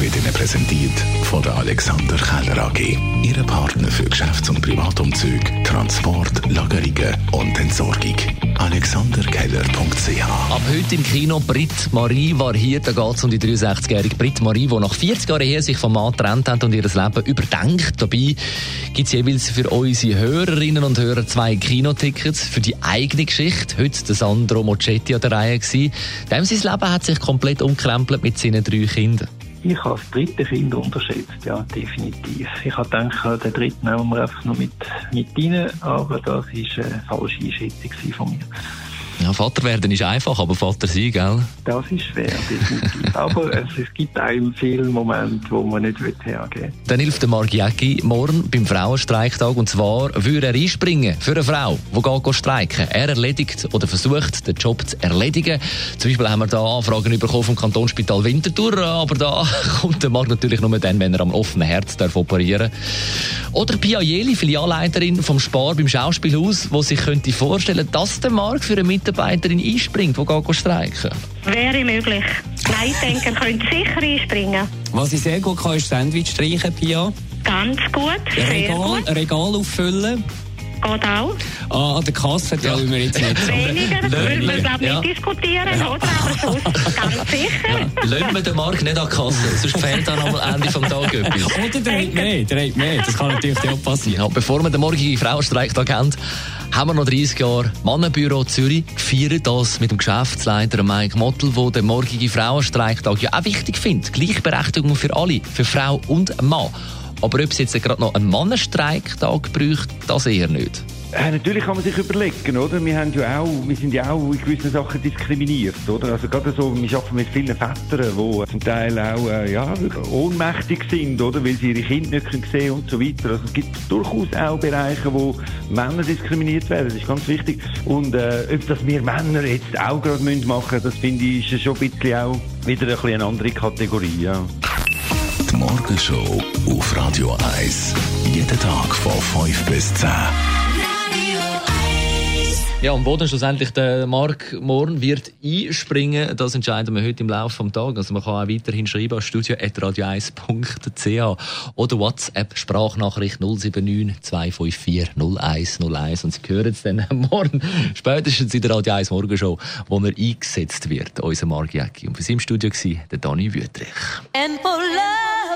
wird Ihnen präsentiert von der Alexander Keller AG. Ihre Partner für Geschäfts- und Privatumzug, Transport, Lagerungen und Entsorgung. AlexanderKeller.ch Ab heute im Kino Brit Marie war hier. Da geht es um die 63-jährige Brit Marie, die nach 40 Jahren her sich vom Mann getrennt hat und ihr Leben überdenkt. Dabei gibt es jeweils für unsere Hörerinnen und Hörer zwei Kinotickets für die eigene Geschichte. Heute der Sandro Mocetti an der Reihe. Dem sein Leben hat sich komplett umkrempelt mit seinen drei Kindern. Ich habe das dritte Kind unterschätzt, ja, definitiv. Ich habe gedacht, den dritten nehmen wir einfach noch mit, mit rein, aber das war eine falsche Einschätzung von mir. Ja, Vater werden ist einfach, aber Vater sein, gell? Das ist schwer, definitiv. aber es, es, gibt einem viele Momente, wo man nicht hergeben will. Dann hilft der Marc Jäcki morgen beim Frauenstreiktag. Und zwar würde er einspringen für eine Frau, die geht streiken. Er erledigt oder versucht, den Job zu erledigen. Zum Beispiel haben wir da Anfragen bekommen vom Kantonsspital Winterthur. Aber da kommt der Marc natürlich nur dann, wenn er am offenen Herz darf operieren Oder Pia Jeli, Filialleiterin vom Spar beim Schauspielhaus, die sich könnte vorstellen, dass der Marc für eine Mitarbeiterin einspringt, die geht streiken. Wäre möglich. Nein, ich denke, er könnte sicher einspringen. Was ich sehr gut kann, ist Sandwich streichen, Pia. Ganz gut, sehr Regal, gut. Regal auffüllen. Geht auch. Ah, an der Kasse ja. wir jetzt nicht. Weniger, das würden wir glaube Ja. nicht diskutieren, oder? Aber sonst ganz sicher. Ja. Lassen wir den Marc nicht an die Kasse, sonst fehlt dann am Ende vom Tag etwas. Oder der hat mehr, der hat mehr. Das kann natürlich auch passieren. Ja, bevor wir den morgigen Frauenstreiktag haben, haben wir noch 30 Jahre Mannenbüro Zürich gefeiert, das mit dem Geschäftsleiter Mike Mottel, der den morgigen Frauenstreiktag ja auch wichtig findet. Gleichberechtigung für alle, für Frau und Mann. Aber ob es jetzt gerade noch einen Mannenstreiktag bräuchte, das eher nicht. Ja, natürlich kann man sich überlegen, oder? Wir, haben ja auch, wir sind ja auch in gewissen Sachen diskriminiert, oder? Also gerade so, wir arbeiten mit vielen Vätern, die zum Teil auch äh, ja, ohnmächtig sind, oder? Weil sie ihre Kinder nicht können sehen und so weiter. Also es gibt durchaus auch Bereiche, wo Männer diskriminiert werden. Das ist ganz wichtig. Und äh, ob das wir Männer jetzt auch gerade machen müssen, das finde ich ist schon ein bisschen auch wieder ein bisschen eine andere Kategorie, ja. Morgenshow auf Radio 1. Jeden Tag von 5 bis 10. Ja, am Boden schlussendlich der Marc Morn wird einspringen. Das entscheiden wir heute im Laufe des Tages. Also man kann auch weiterhin schreiben an studio.radio1.ch oder WhatsApp Sprachnachricht 079 254 0101 und Sie hören es dann morgen spätestens in der Radio 1 Morgenshow, wo er eingesetzt wird, unser Marc Jäcki. Und für Sie im Studio war der Dani Wüttrich.